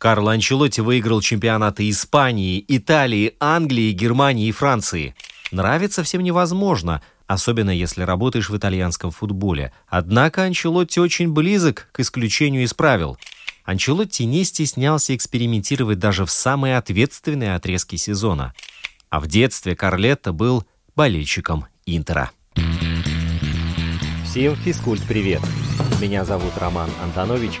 Карло Анчелотти выиграл чемпионаты Испании, Италии, Англии, Германии и Франции. Нравится всем невозможно, особенно если работаешь в итальянском футболе. Однако Анчелотти очень близок к исключению из правил. Анчелотти не стеснялся экспериментировать даже в самые ответственные отрезки сезона. А в детстве Карлетто был болельщиком Интера. Всем физкульт-привет! Меня зовут Роман Антонович,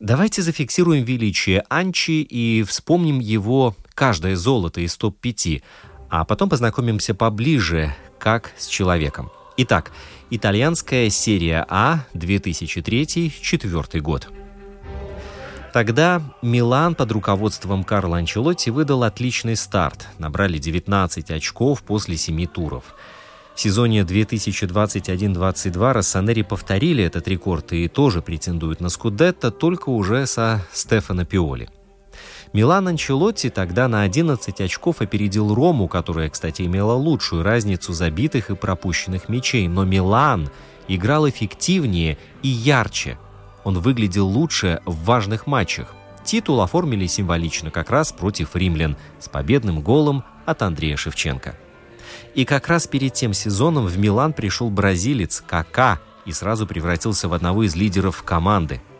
Давайте зафиксируем величие Анчи и вспомним его каждое золото из топ-5, а потом познакомимся поближе, как с человеком. Итак, итальянская серия А 2003-2004 год. Тогда Милан под руководством Карла Анчелотти выдал отличный старт. Набрали 19 очков после 7 туров. В сезоне 2021-22 Рассанери повторили этот рекорд и тоже претендуют на Скудетто, только уже со Стефано Пиоли – Милан Анчелотти тогда на 11 очков опередил Рому, которая, кстати, имела лучшую разницу забитых и пропущенных мячей. Но Милан играл эффективнее и ярче. Он выглядел лучше в важных матчах. Титул оформили символично как раз против римлян с победным голом от Андрея Шевченко. И как раз перед тем сезоном в Милан пришел бразилец Кака и сразу превратился в одного из лидеров команды –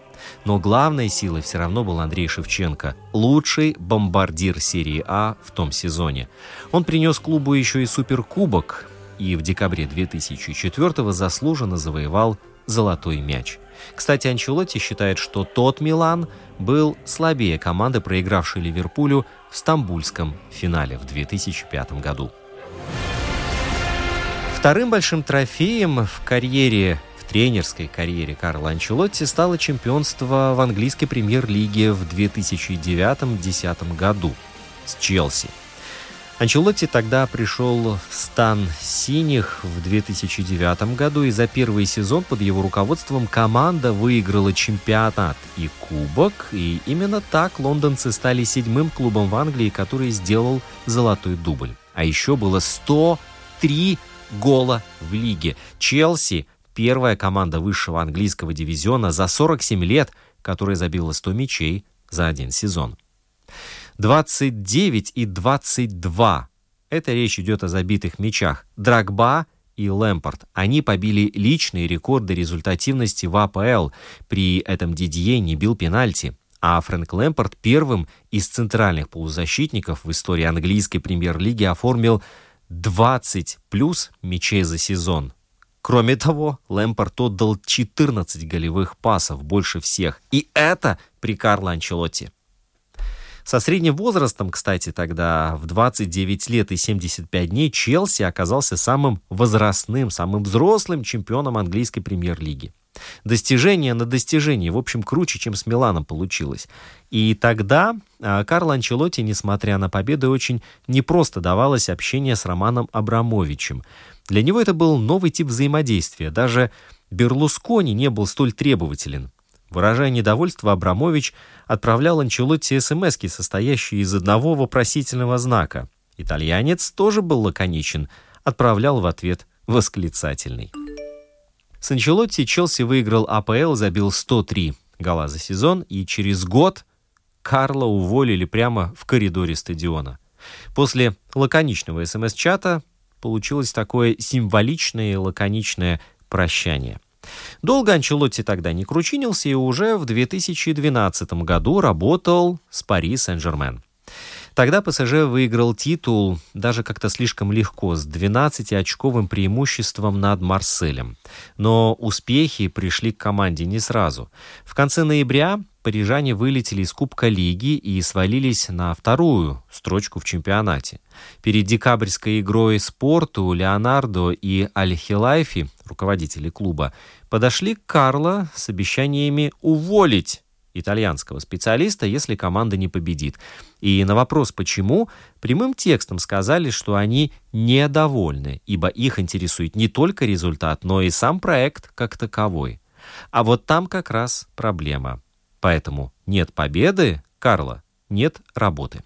но главной силой все равно был Андрей Шевченко, лучший бомбардир серии А в том сезоне. Он принес клубу еще и суперкубок и в декабре 2004 заслуженно завоевал золотой мяч. Кстати, Анчелотти считает, что тот Милан был слабее команды, проигравшей Ливерпулю в стамбульском финале в 2005 году. Вторым большим трофеем в карьере тренерской карьере Карла Анчелотти стало чемпионство в английской премьер-лиге в 2009-2010 году с Челси. Анчелотти тогда пришел в стан синих в 2009 году, и за первый сезон под его руководством команда выиграла чемпионат и кубок, и именно так лондонцы стали седьмым клубом в Англии, который сделал золотой дубль. А еще было 103 гола в лиге. Челси первая команда высшего английского дивизиона за 47 лет, которая забила 100 мячей за один сезон. 29 и 22. Это речь идет о забитых мячах. Драгба и Лэмпорт. Они побили личные рекорды результативности в АПЛ. При этом Дидье не бил пенальти. А Фрэнк Лэмпорт первым из центральных полузащитников в истории английской премьер-лиги оформил 20 плюс мячей за сезон. Кроме того, Лэмпорт отдал 14 голевых пасов, больше всех. И это при Карло Анчелотти. Со средним возрастом, кстати, тогда в 29 лет и 75 дней Челси оказался самым возрастным, самым взрослым чемпионом английской премьер-лиги. Достижение на достижение, в общем, круче, чем с Миланом получилось. И тогда а, Карло Анчелотти, несмотря на победы, очень непросто давалось общение с Романом Абрамовичем. Для него это был новый тип взаимодействия. Даже Берлускони не был столь требователен. Выражая недовольство, Абрамович отправлял Анчелотти смс состоящие из одного вопросительного знака. Итальянец тоже был лаконичен, отправлял в ответ восклицательный. С Анчелотти Челси выиграл АПЛ, забил 103 гола за сезон, и через год Карла уволили прямо в коридоре стадиона. После лаконичного СМС-чата получилось такое символичное и лаконичное прощание. Долго Анчелотти тогда не кручинился и уже в 2012 году работал с Пари Сен-Жермен. Тогда ПСЖ выиграл титул даже как-то слишком легко, с 12-очковым преимуществом над Марселем. Но успехи пришли к команде не сразу. В конце ноября парижане вылетели из Кубка Лиги и свалились на вторую строчку в чемпионате. Перед декабрьской игрой спорту Леонардо и Аль-Хилайфи, руководители клуба, подошли к Карло с обещаниями уволить итальянского специалиста, если команда не победит. И на вопрос «почему?» прямым текстом сказали, что они недовольны, ибо их интересует не только результат, но и сам проект как таковой. А вот там как раз проблема. Поэтому нет победы, Карла, нет работы.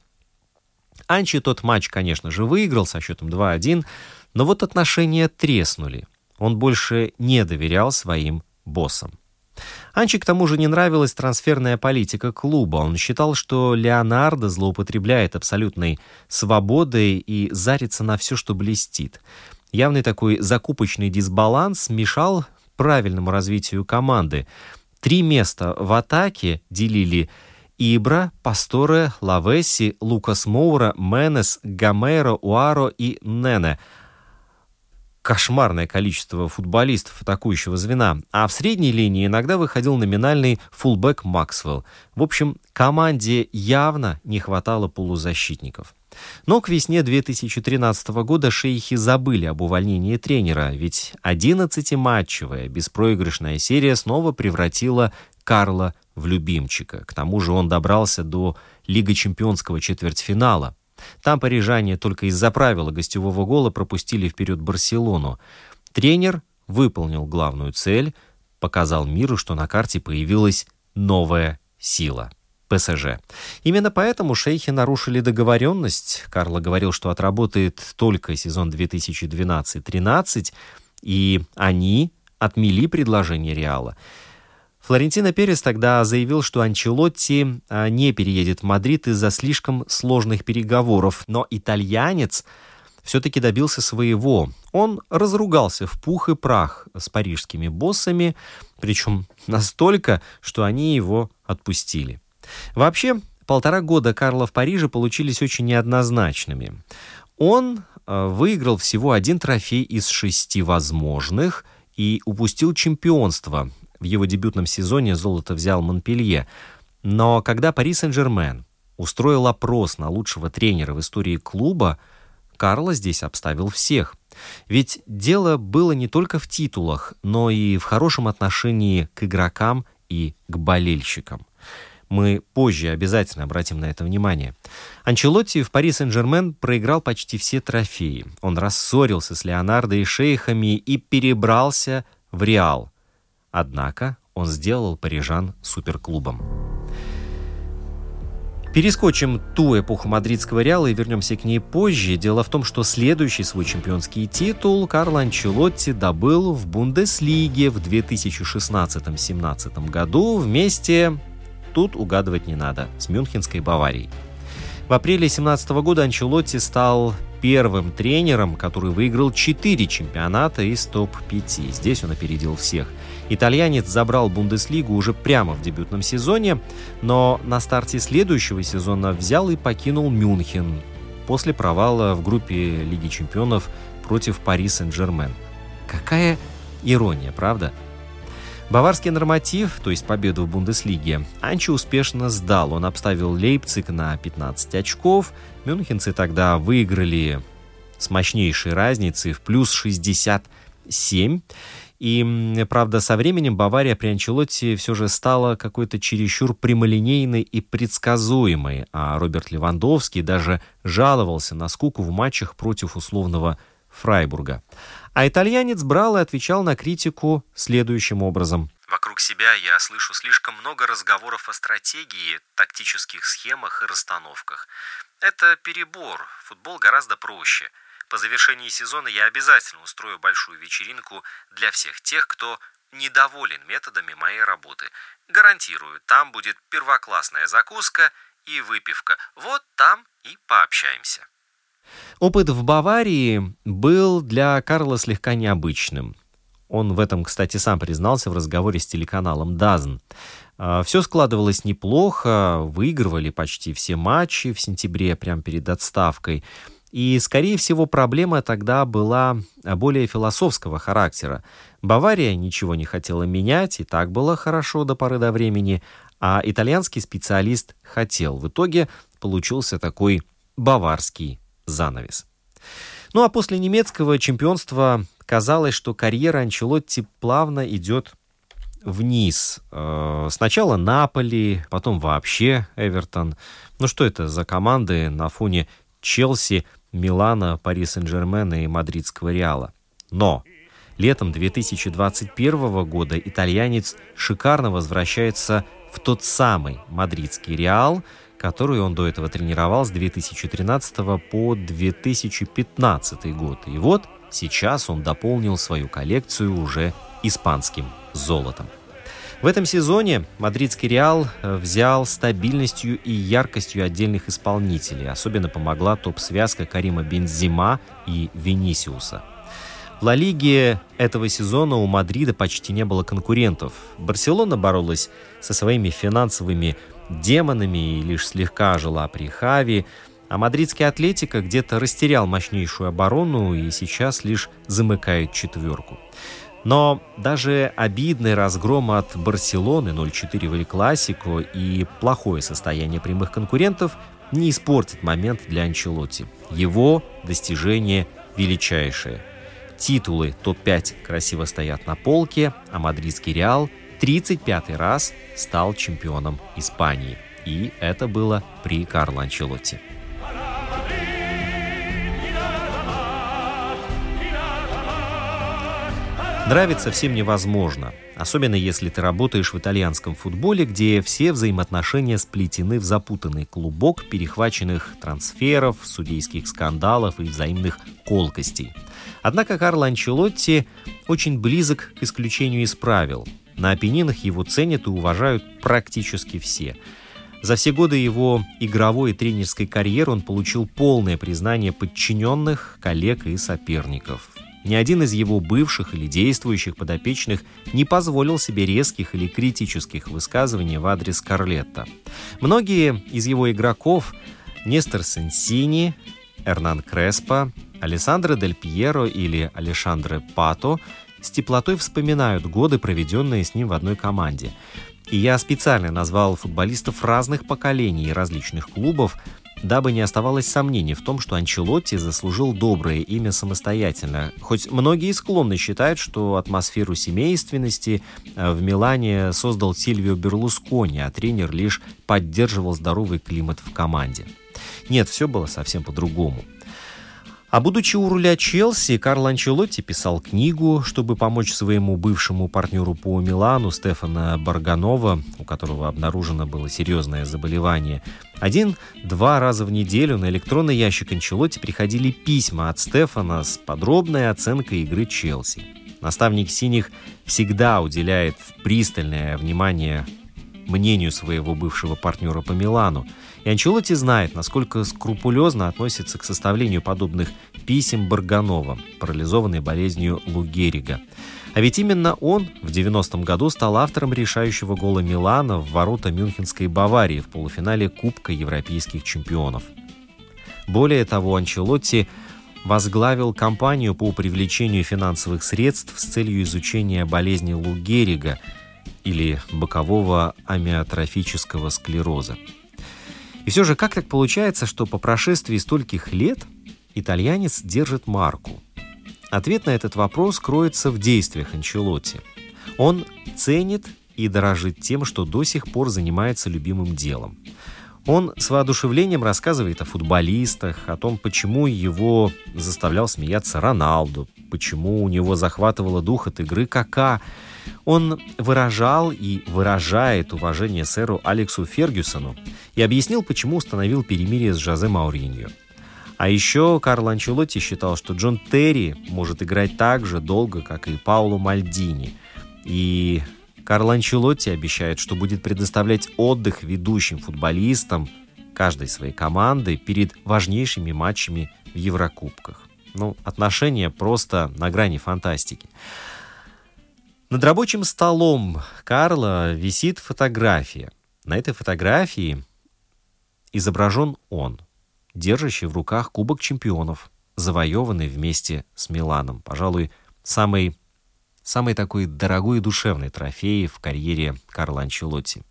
Анчи тот матч, конечно же, выиграл со счетом 2-1, но вот отношения треснули. Он больше не доверял своим боссам. Анчи к тому же не нравилась трансферная политика клуба. Он считал, что Леонардо злоупотребляет абсолютной свободой и зарится на все, что блестит. Явный такой закупочный дисбаланс мешал правильному развитию команды. Три места в атаке делили Ибра, Пасторе, Лавеси, Лукас Моура, Менес, Гамейро, Уаро и Нене – кошмарное количество футболистов атакующего звена, а в средней линии иногда выходил номинальный фулбэк Максвелл. В общем, команде явно не хватало полузащитников. Но к весне 2013 года шейхи забыли об увольнении тренера, ведь 11-матчевая беспроигрышная серия снова превратила Карла в любимчика. К тому же он добрался до Лига чемпионского четвертьфинала. Там парижане только из-за правила гостевого гола пропустили вперед Барселону. Тренер выполнил главную цель, показал миру, что на карте появилась новая сила. ПСЖ. Именно поэтому шейхи нарушили договоренность. Карло говорил, что отработает только сезон 2012-13, и они отмели предложение Реала. Флорентино Перес тогда заявил, что Анчелотти а, не переедет в Мадрид из-за слишком сложных переговоров, но итальянец все-таки добился своего. Он разругался в пух и прах с парижскими боссами, причем настолько, что они его отпустили. Вообще, полтора года Карла в Париже получились очень неоднозначными. Он а, выиграл всего один трофей из шести возможных и упустил чемпионство в его дебютном сезоне золото взял Монпелье. Но когда Пари Сен-Жермен устроил опрос на лучшего тренера в истории клуба, Карло здесь обставил всех. Ведь дело было не только в титулах, но и в хорошем отношении к игрокам и к болельщикам. Мы позже обязательно обратим на это внимание. Анчелотти в Пари Сен-Жермен проиграл почти все трофеи. Он рассорился с Леонардо и шейхами и перебрался в Реал, Однако он сделал парижан суперклубом. Перескочим ту эпоху мадридского Реала и вернемся к ней позже. Дело в том, что следующий свой чемпионский титул Карло Анчелотти добыл в Бундеслиге в 2016-17 году вместе, тут угадывать не надо, с Мюнхенской Баварией. В апреле 2017 года Анчелотти стал первым тренером, который выиграл 4 чемпионата из топ-5. Здесь он опередил всех – Итальянец забрал Бундеслигу уже прямо в дебютном сезоне, но на старте следующего сезона взял и покинул Мюнхен после провала в группе Лиги чемпионов против Пари Сен-Жермен. Какая ирония, правда? Баварский норматив, то есть победу в Бундеслиге, Анчи успешно сдал. Он обставил Лейпциг на 15 очков. Мюнхенцы тогда выиграли с мощнейшей разницей в плюс 67. И, правда, со временем Бавария при Анчелотти все же стала какой-то чересчур прямолинейной и предсказуемой, а Роберт Левандовский даже жаловался на скуку в матчах против условного Фрайбурга. А итальянец брал и отвечал на критику следующим образом. Вокруг себя я слышу слишком много разговоров о стратегии, тактических схемах и расстановках. Это перебор. Футбол гораздо проще – по завершении сезона я обязательно устрою большую вечеринку для всех тех, кто недоволен методами моей работы. Гарантирую, там будет первоклассная закуска и выпивка. Вот там и пообщаемся. Опыт в Баварии был для Карла слегка необычным. Он в этом, кстати, сам признался в разговоре с телеканалом «Дазн». А, все складывалось неплохо, выигрывали почти все матчи в сентябре, прямо перед отставкой. И, скорее всего, проблема тогда была более философского характера. Бавария ничего не хотела менять, и так было хорошо до поры до времени, а итальянский специалист хотел. В итоге получился такой баварский занавес. Ну а после немецкого чемпионства казалось, что карьера Анчелотти плавно идет вниз. Э, сначала Наполи, потом вообще Эвертон. Ну что это за команды на фоне Челси, Милана, Пари Сен-Жермена и Мадридского Реала? Но летом 2021 года итальянец шикарно возвращается в тот самый мадридский Реал, который он до этого тренировал с 2013 по 2015 год. И вот сейчас он дополнил свою коллекцию уже испанским золотом. В этом сезоне мадридский Реал взял стабильностью и яркостью отдельных исполнителей. Особенно помогла топ-связка Карима Бензима и Венисиуса. В Ла Лиге этого сезона у Мадрида почти не было конкурентов. Барселона боролась со своими финансовыми демонами и лишь слегка жила при Хави, а мадридский Атлетика где-то растерял мощнейшую оборону и сейчас лишь замыкает четверку. Но даже обидный разгром от Барселоны 0-4 в Эль-Классико и плохое состояние прямых конкурентов не испортит момент для Анчелотти. Его достижение величайшее. Титулы топ-5 красиво стоят на полке, а мадридский Реал 35 раз стал чемпионом Испании. И это было при Карло Анчелотти. Нравится всем невозможно, особенно если ты работаешь в итальянском футболе, где все взаимоотношения сплетены в запутанный клубок перехваченных трансферов, судейских скандалов и взаимных колкостей. Однако Карло Анчелотти очень близок к исключению из правил. На Апеннинах его ценят и уважают практически все. За все годы его игровой и тренерской карьеры он получил полное признание подчиненных, коллег и соперников. Ни один из его бывших или действующих подопечных не позволил себе резких или критических высказываний в адрес Карлетта. Многие из его игроков – Нестор Сенсини, Эрнан Креспо, Алессандро Дель Пьеро или Алешандре Пато – с теплотой вспоминают годы, проведенные с ним в одной команде. И я специально назвал футболистов разных поколений и различных клубов, дабы не оставалось сомнений в том, что Анчелотти заслужил доброе имя самостоятельно. Хоть многие склонны считать, что атмосферу семейственности э, в Милане создал Сильвио Берлускони, а тренер лишь поддерживал здоровый климат в команде. Нет, все было совсем по-другому. А будучи у руля Челси, Карл Анчелотти писал книгу, чтобы помочь своему бывшему партнеру по Милану Стефана Барганова, у которого обнаружено было серьезное заболевание. Один-два раза в неделю на электронный ящик Анчелотти приходили письма от Стефана с подробной оценкой игры Челси. Наставник синих всегда уделяет пристальное внимание мнению своего бывшего партнера по Милану. И Анчелотти знает, насколько скрупулезно относится к составлению подобных писем Барганова, парализованной болезнью Лу Геррига. А ведь именно он в 90-м году стал автором решающего гола Милана в ворота Мюнхенской Баварии в полуфинале Кубка Европейских чемпионов. Более того, Анчелотти возглавил кампанию по привлечению финансовых средств с целью изучения болезни Лу или бокового амиотрофического склероза. И все же, как так получается, что по прошествии стольких лет итальянец держит марку? Ответ на этот вопрос кроется в действиях Анчелотти. Он ценит и дорожит тем, что до сих пор занимается любимым делом. Он с воодушевлением рассказывает о футболистах, о том, почему его заставлял смеяться Роналду, почему у него захватывало дух от игры Кака, он выражал и выражает уважение сэру Алексу Фергюсону и объяснил, почему установил перемирие с Жозе Мауриньо. А еще Карл Анчелотти считал, что Джон Терри может играть так же долго, как и Пауло Мальдини. И Карл Анчелотти обещает, что будет предоставлять отдых ведущим футболистам каждой своей команды перед важнейшими матчами в Еврокубках. Ну, отношения просто на грани фантастики. Над рабочим столом Карла висит фотография. На этой фотографии изображен он, держащий в руках Кубок чемпионов, завоеванный вместе с Миланом. Пожалуй, самый, самый такой дорогой и душевный трофей в карьере Карла Анчелотти.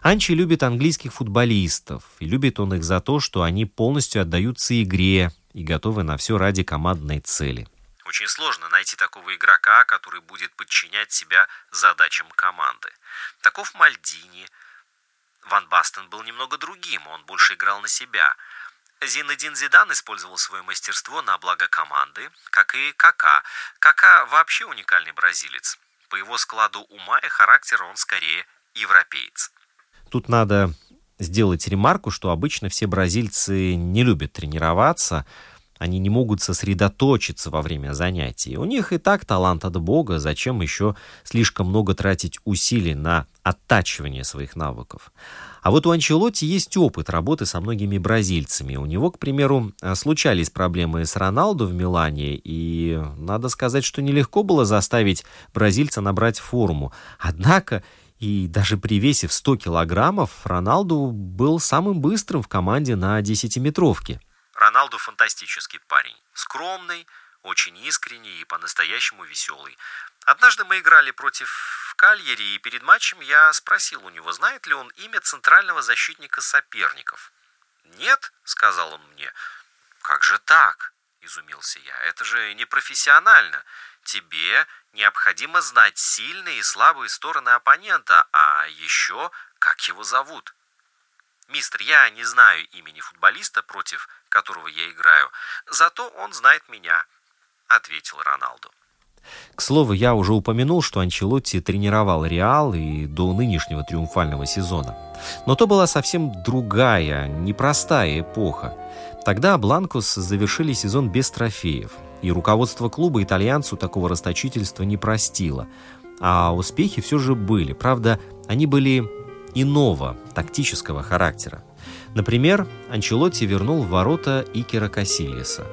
Анчи любит английских футболистов, и любит он их за то, что они полностью отдаются игре и готовы на все ради командной цели – Очень сложно найти такого игрока, который будет подчинять себя задачам команды. Таков Мальдини. Ван Бастен был немного другим, он больше играл на себя. Зинедин Зидан использовал свое мастерство на благо команды, как и Кака. Кака вообще уникальный бразилец. По его складу ума и характера он скорее европеец. Тут надо сделать ремарку, что обычно все бразильцы не любят тренироваться, они не могут сосредоточиться во время занятий. У них и так талант от Бога, зачем еще слишком много тратить усилий на оттачивание своих навыков. А вот у Анчелотти есть опыт работы со многими бразильцами. У него, к примеру, случались проблемы с Роналду в Милане, и надо сказать, что нелегко было заставить бразильца набрать форму. Однако и даже при весе в 100 килограммов Роналду был самым быстрым в команде на 10-метровке. Роналду фантастический парень. Скромный, очень искренний и по-настоящему веселый. Однажды мы играли против Кальери, и перед матчем я спросил у него, знает ли он имя центрального защитника соперников. «Нет», — сказал он мне. «Как же так?» — изумился я. «Это же непрофессионально. Тебе необходимо знать сильные и слабые стороны оппонента, а еще как его зовут». «Мистер, я не знаю имени футболиста, против которого я играю, зато он знает меня», — ответил Роналду. К слову, я уже упомянул, что Анчелотти тренировал Реал и до нынешнего триумфального сезона. Но то была совсем другая, непростая эпоха. Тогда Бланкус завершили сезон без трофеев, и руководство клуба итальянцу такого расточительства не простило. А успехи все же были, правда, они были иного, тактического характера. Например, Анчелотти вернул в ворота Икера Касильеса.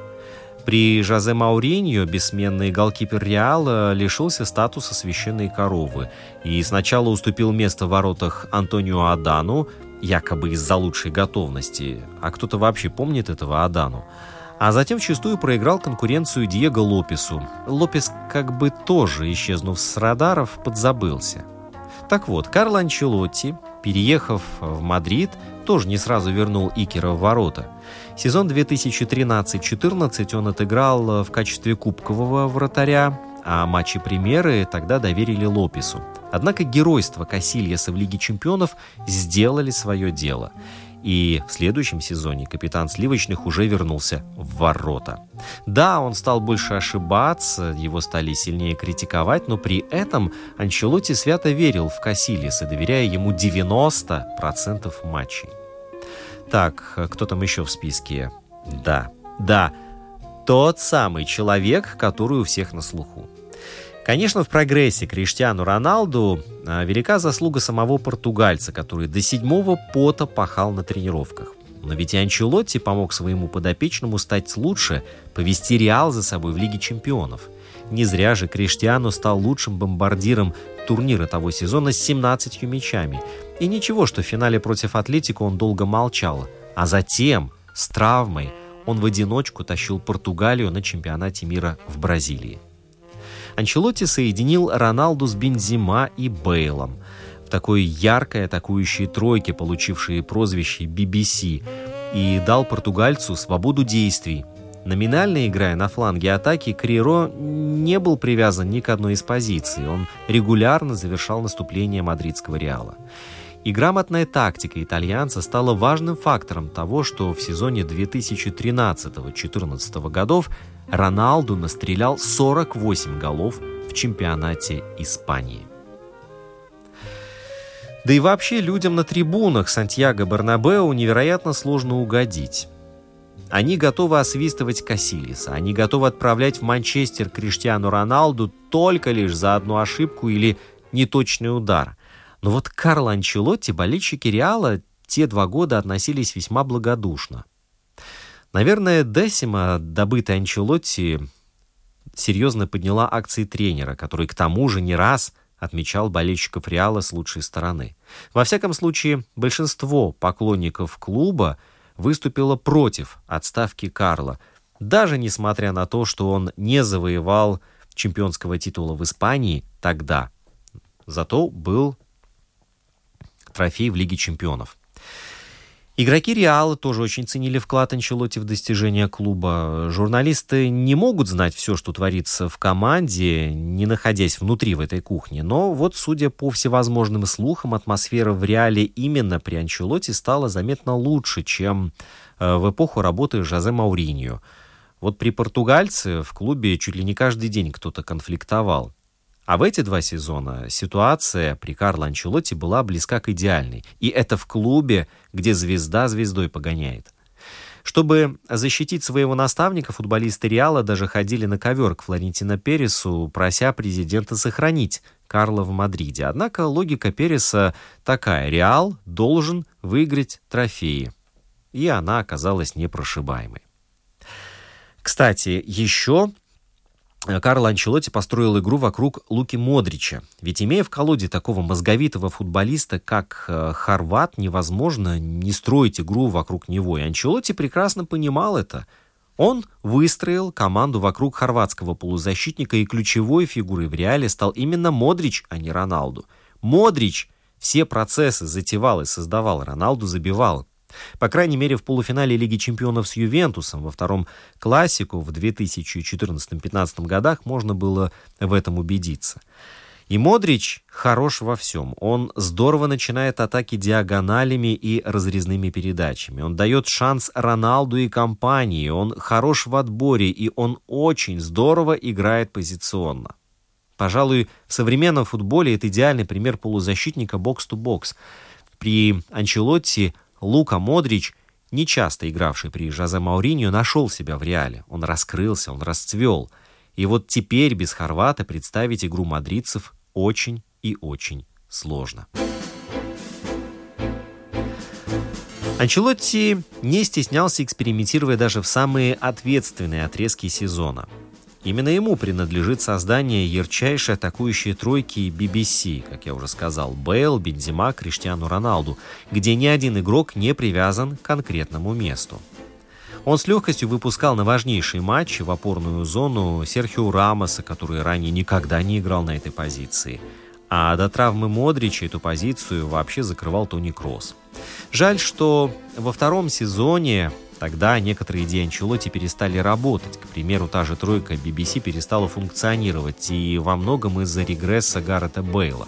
При Жозе Мауриньо бессменный голкипер Реала лишился статуса священной коровы и сначала уступил место в воротах Антонио Адану, якобы из-за лучшей готовности, а кто-то вообще помнит этого Адану, а затем вчастую проиграл конкуренцию Диего Лопесу. Лопес как бы тоже, исчезнув с радаров, подзабылся. Так вот, Карло Анчелотти, переехав в Мадрид, тоже не сразу вернул Икера в ворота. Сезон 2013-14 он отыграл в качестве кубкового вратаря, а матчи премьеры тогда доверили Лопесу. Однако геройство Касильяса в Лиге чемпионов сделали свое дело – и в следующем сезоне капитан Сливочных уже вернулся в ворота. Да, он стал больше ошибаться, его стали сильнее критиковать, но при этом Анчелотти свято верил в Кассилиса, доверяя ему 90% матчей. Так, кто там еще в списке? Да, да, тот самый человек, который у всех на слуху. Конечно, в прогрессе Криштиану Роналду а, велика заслуга самого португальца, который до седьмого пота пахал на тренировках. Но ведь и Анчелотти помог своему подопечному стать лучше, повести Реал за собой в Лиге чемпионов. Не зря же Криштиану стал лучшим бомбардиром турнира того сезона с 17 мячами. И ничего, что в финале против Атлетико он долго молчал. А затем, с травмой, он в одиночку тащил Португалию на чемпионате мира в Бразилии. Анчелотти соединил Роналду с Бензима и Бейлом в такой яркой атакующей тройке, получившей прозвище BBC, и дал португальцу свободу действий. Номинально играя на фланге атаки, Криро не был привязан ни к одной из позиций. Он регулярно завершал наступление мадридского Реала. И грамотная тактика итальянца стала важным фактором того, что в сезоне 2013-2014 годов Роналду настрелял 48 голов в чемпионате Испании. Да и вообще людям на трибунах Сантьяго Барнабеу невероятно сложно угодить. Они готовы освистывать Кассилиса, они готовы отправлять в Манчестер Криштиану Роналду только лишь за одну ошибку или неточный удар. Но вот Карло Анчелотти болельщики Реала те два года относились весьма благодушно – Наверное, Десима, добытая Анчелотти, серьезно подняла акции тренера, который к тому же не раз отмечал болельщиков Реала с лучшей стороны. Во всяком случае, большинство поклонников клуба выступило против отставки Карла, даже несмотря на то, что он не завоевал чемпионского титула в Испании тогда. Зато был трофей в Лиге чемпионов. Игроки Реала тоже очень ценили вклад Анчелоти в достижение клуба. Журналисты не могут знать все, что творится в команде, не находясь внутри в этой кухне. Но вот, судя по всевозможным слухам, атмосфера в Реале именно при Анчелоти стала заметно лучше, чем э, в эпоху работы Жозе Мауриньо. Вот при португальце в клубе чуть ли не каждый день кто-то конфликтовал. А в эти два сезона ситуация при Карло Анчелотти была близка к идеальной. И это в клубе, где звезда звездой погоняет. Чтобы защитить своего наставника, футболисты Реала даже ходили на ковер к Флорентино Пересу, прося президента сохранить Карла в Мадриде. Однако логика Переса такая. Реал должен выиграть трофеи. И она оказалась непрошибаемой. Кстати, еще Карло Анчелотти построил игру вокруг Луки Модрича. Ведь имея в колоде такого мозговитого футболиста, как э, Хорват, невозможно не строить игру вокруг него. И Анчелотти прекрасно понимал это. Он выстроил команду вокруг хорватского полузащитника, и ключевой фигурой в реале стал именно Модрич, а не Роналду. Модрич все процессы затевал и создавал, Роналду забивал. По крайней мере, в полуфинале Лиги чемпионов с Ювентусом во втором классику в 2014-2015 годах можно было в этом убедиться. И Модрич хорош во всем. Он здорово начинает атаки диагоналями и разрезными передачами. Он дает шанс Роналду и компании. Он хорош в отборе, и он очень здорово играет позиционно. Пожалуй, в современном футболе это идеальный пример полузащитника бокс-то-бокс. При Анчелотти Лука Модрич, нечасто игравший при Жозе Мауриньо, нашел себя в реале. Он раскрылся, он расцвел. И вот теперь без Хорвата представить игру мадридцев очень и очень сложно. Анчелотти не стеснялся, экспериментируя даже в самые ответственные отрезки сезона – Именно ему принадлежит создание ярчайшей атакующей тройки BBC, как я уже сказал, Бейл, Бензима, Криштиану Роналду, где ни один игрок не привязан к конкретному месту. Он с легкостью выпускал на важнейшие матчи в опорную зону Серхио Рамоса, который ранее никогда не играл на этой позиции. А до травмы Модрича эту позицию вообще закрывал Тони Кросс. Жаль, что во втором сезоне Тогда некоторые идеи Анчелоти перестали работать. К примеру, та же тройка BBC перестала функционировать, и во многом из-за регресса Гаррета Бейла.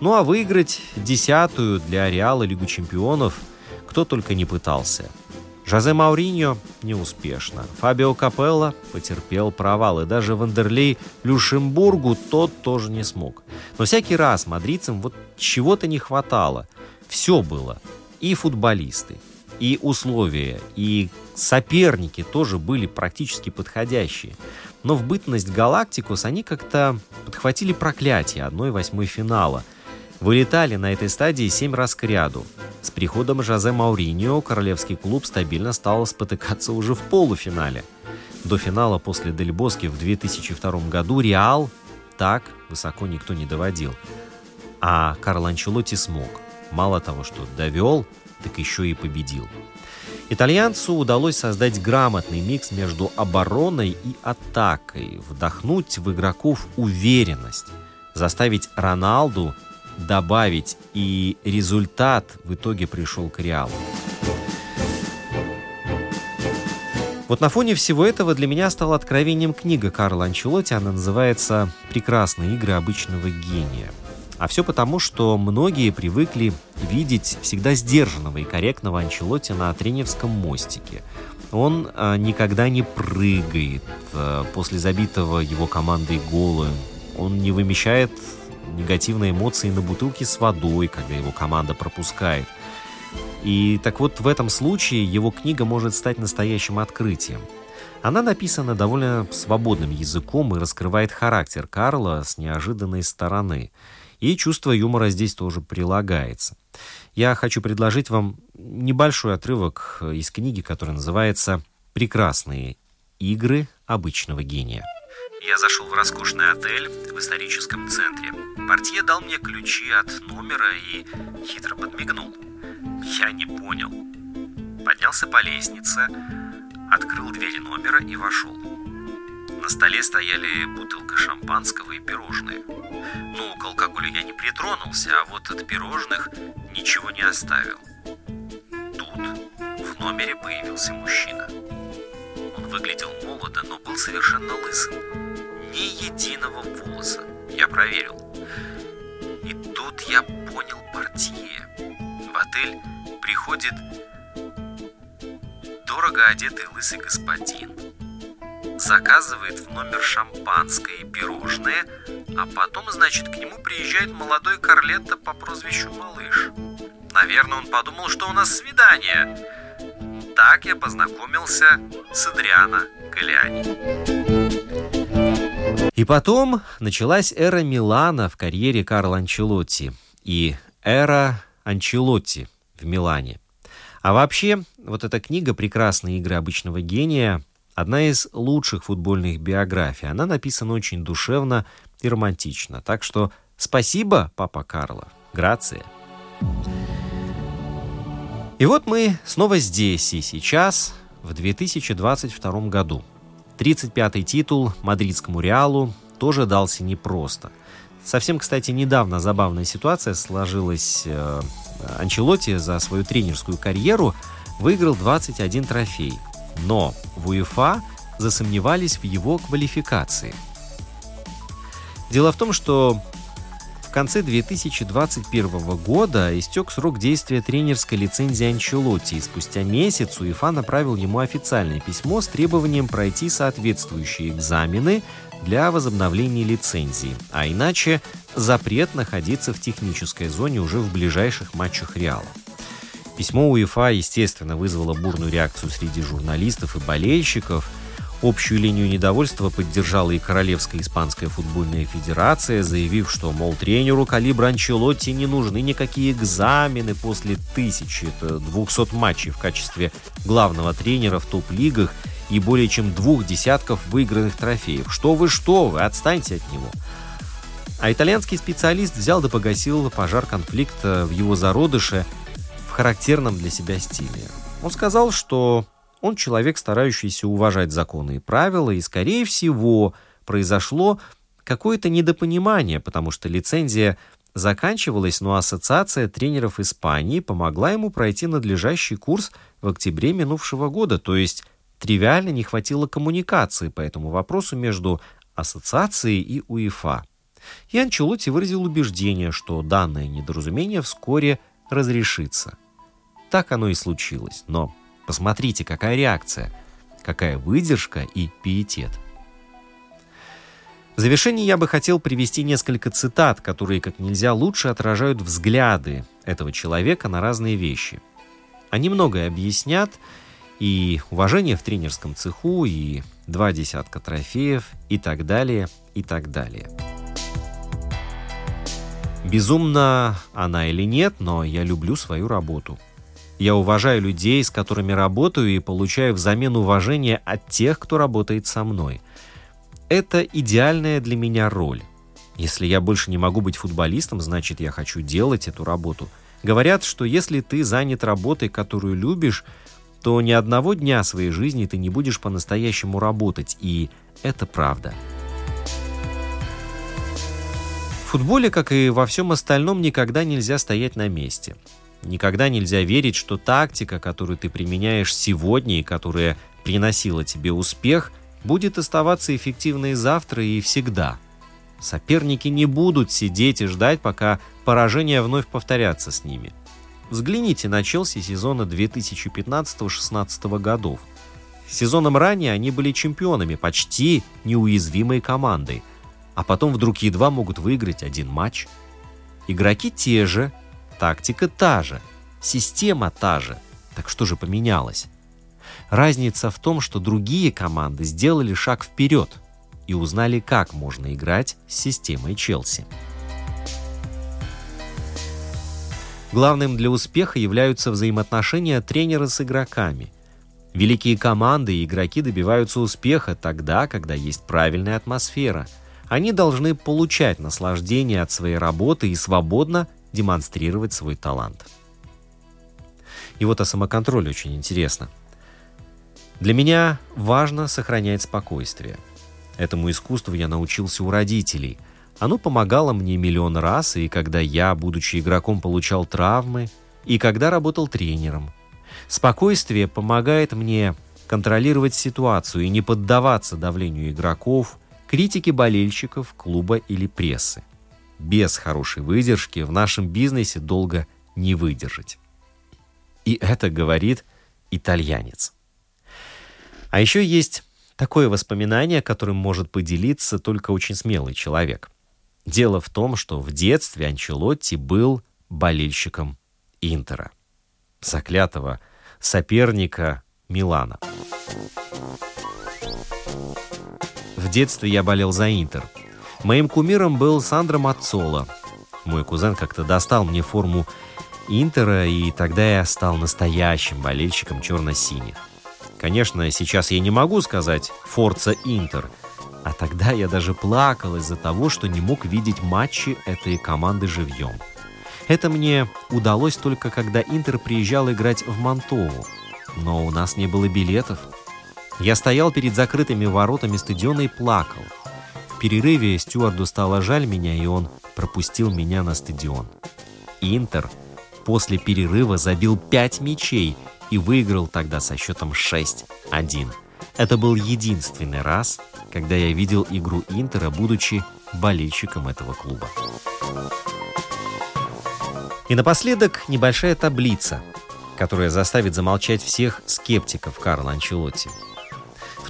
Ну а выиграть десятую для Реала Лигу Чемпионов кто только не пытался. Жозе Мауриньо неуспешно. Фабио Капелло потерпел провал, и даже Вандерлей Люшембургу тот тоже не смог. Но всякий раз мадридцам вот чего-то не хватало. Все было. И футболисты, и условия, и соперники тоже были практически подходящие. Но в бытность Галактикус они как-то подхватили проклятие 1-8 финала. Вылетали на этой стадии 7 раз к ряду. С приходом Жозе Мауриньо королевский клуб стабильно стал спотыкаться уже в полуфинале. До финала после Дель Боски в 2002 году Реал так высоко никто не доводил. А Карл Анчелотти смог. Мало того, что довел, так еще и победил. Итальянцу удалось создать грамотный микс между обороной и атакой, вдохнуть в игроков уверенность, заставить Роналду добавить, и результат в итоге пришел к Реалу. Вот на фоне всего этого для меня стала откровением книга Карла Анчелотти. Она называется «Прекрасные игры обычного гения». А все потому, что многие привыкли видеть всегда сдержанного и корректного Анчелотти на тренерском мостике. Он э, никогда не прыгает э, после забитого его командой гола. Он не вымещает негативные эмоции на бутылке с водой, когда его команда пропускает. И так вот, в этом случае его книга может стать настоящим открытием. Она написана довольно свободным языком и раскрывает характер Карла с неожиданной стороны – и чувство юмора здесь тоже прилагается. Я хочу предложить вам небольшой отрывок из книги, которая называется «Прекрасные игры обычного гения». Я зашел в роскошный отель в историческом центре. Портье дал мне ключи от номера и хитро подмигнул. Я не понял. Поднялся по лестнице, открыл двери номера и вошел. На столе стояли бутылка шампанского и пирожные. Ну, к алкоголю я не притронулся, а вот от пирожных ничего не оставил. Тут в номере появился мужчина. Он выглядел молодо, но был совершенно лысым. Ни единого волоса. Я проверил. И тут я понял портье. В отель приходит дорого одетый лысый господин. Заказывает в номер шампанское и пирожные, а потом, значит, к нему приезжает молодой Карлетто по прозвищу Малыш. Наверное, он подумал, что у нас свидание. Так я познакомился с Адриано Галиани. И потом началась эра Милана в карьере Карла Анчелотти и эра Анчелотти в Милане. А вообще, вот эта книга «Прекрасные игры обычного гения» одна из лучших футбольных биографий. Она написана очень душевно и романтично. Так что спасибо, папа Карло. Грация. И вот мы снова здесь и сейчас, в 2022 году. 35-й титул мадридскому Реалу тоже дался непросто. Совсем, кстати, недавно забавная ситуация сложилась. Э, Анчелотти за свою тренерскую карьеру выиграл 21 трофей, но в УЕФА засомневались в его квалификации. Дело в том, что в конце 2021 года истек срок действия тренерской лицензии Анчелотти, и спустя месяц УЕФА направил ему официальное письмо с требованием пройти соответствующие экзамены для возобновления лицензии, а иначе запрет находиться в технической зоне уже в ближайших матчах Реала. Письмо УЕФА, естественно, вызвало бурную реакцию среди журналистов и болельщиков – Общую линию недовольства поддержала и Королевская испанская футбольная федерация, заявив, что, мол, тренеру калибра Анчелотти не нужны никакие экзамены после тысячи, это 200 матчей в качестве главного тренера в топ-лигах и более чем двух десятков выигранных трофеев. Что вы, что вы, отстаньте от него. А итальянский специалист взял да погасил пожар конфликта в его зародыше характерном для себя стиле. Он сказал, что он человек, старающийся уважать законы и правила, и, скорее всего, произошло какое-то недопонимание, потому что лицензия заканчивалась, но Ассоциация тренеров Испании помогла ему пройти надлежащий курс в октябре минувшего года, то есть тривиально не хватило коммуникации по этому вопросу между Ассоциацией и УЕФА. И Анчелотти выразил убеждение, что данное недоразумение вскоре разрешится. Так оно и случилось, но Посмотрите, какая реакция, какая выдержка и пиетет. В завершении я бы хотел привести несколько цитат, которые как нельзя лучше отражают взгляды этого человека на разные вещи. Они многое объяснят, и уважение в тренерском цеху, и два десятка трофеев, и так далее, и так далее. Безумно она или нет, но я люблю свою работу – я уважаю людей, с которыми работаю, и получаю взамен уважение от тех, кто работает со мной. Это идеальная для меня роль. Если я больше не могу быть футболистом, значит, я хочу делать эту работу. Говорят, что если ты занят работой, которую любишь, то ни одного дня своей жизни ты не будешь по-настоящему работать, и это правда. В футболе, как и во всем остальном, никогда нельзя стоять на месте. Никогда нельзя верить, что тактика, которую ты применяешь сегодня и которая приносила тебе успех, будет оставаться эффективной завтра и всегда. Соперники не будут сидеть и ждать, пока поражения вновь повторятся с ними. Взгляните на Челси сезона 2015-16 годов. Сезоном ранее они были чемпионами, почти неуязвимой командой, а потом вдруг едва могут выиграть один матч. Игроки те же, Тактика та же, система та же. Так что же поменялось? Разница в том, что другие команды сделали шаг вперед и узнали, как можно играть с системой Челси. Главным для успеха являются взаимоотношения тренера с игроками. Великие команды и игроки добиваются успеха тогда, когда есть правильная атмосфера. Они должны получать наслаждение от своей работы и свободно демонстрировать свой талант. И вот о самоконтроле очень интересно. Для меня важно сохранять спокойствие. Этому искусству я научился у родителей. Оно помогало мне миллион раз, и когда я, будучи игроком, получал травмы, и когда работал тренером. Спокойствие помогает мне контролировать ситуацию и не поддаваться давлению игроков, критике болельщиков, клуба или прессы. Без хорошей выдержки в нашем бизнесе долго не выдержать. И это говорит итальянец. А еще есть такое воспоминание, которым может поделиться только очень смелый человек. Дело в том, что в детстве Анчелотти был болельщиком Интера, заклятого соперника Милана. В детстве я болел за Интер. Моим кумиром был Сандро Маццола. Мой кузен как-то достал мне форму Интера, и тогда я стал настоящим болельщиком черно-синих. Конечно, сейчас я не могу сказать «Форца Интер», а тогда я даже плакал из-за того, что не мог видеть матчи этой команды живьем. Это мне удалось только когда Интер приезжал играть в Мантову. Но у нас не было билетов. Я стоял перед закрытыми воротами стадиона и плакал. Перерыве стюарду стало жаль меня, и он пропустил меня на стадион. Интер после перерыва забил 5 мячей и выиграл тогда со счетом 6-1. Это был единственный раз, когда я видел игру Интера, будучи болельщиком этого клуба. И напоследок небольшая таблица, которая заставит замолчать всех скептиков Карла Анчелотти.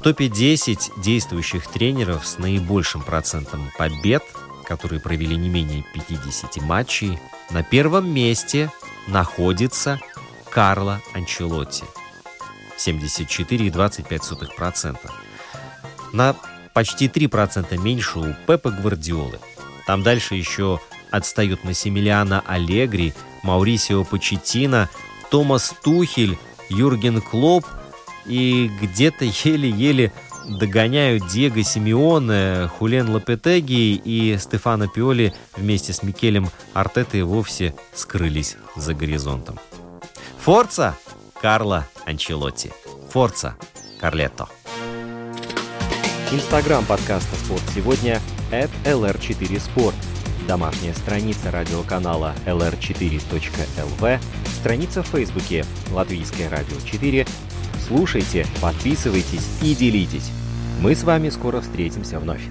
Топе 10 действующих тренеров с наибольшим процентом побед, которые провели не менее 50 матчей, на первом месте находится Карло Анчелотти. 74,25%. На почти 3% меньше у Пепа Гвардиолы. Там дальше еще отстают Массимилиано Аллегри, Маурисио Почетина, Томас Тухель, Юрген Клоп и где-то еле-еле догоняют Диего Симеоне, Хулен Лапетеги и Стефано Пиоли вместе с Микелем Артетой вовсе скрылись за горизонтом. Форца Карло Анчелотти. Форца Карлетто. Инстаграм подкаста «Спорт сегодня» at lr4sport. Домашняя страница радиоканала lr4.lv, страница в Фейсбуке «Латвийское радио 4». Слушайте, подписывайтесь и делитесь. Мы с вами скоро встретимся вновь.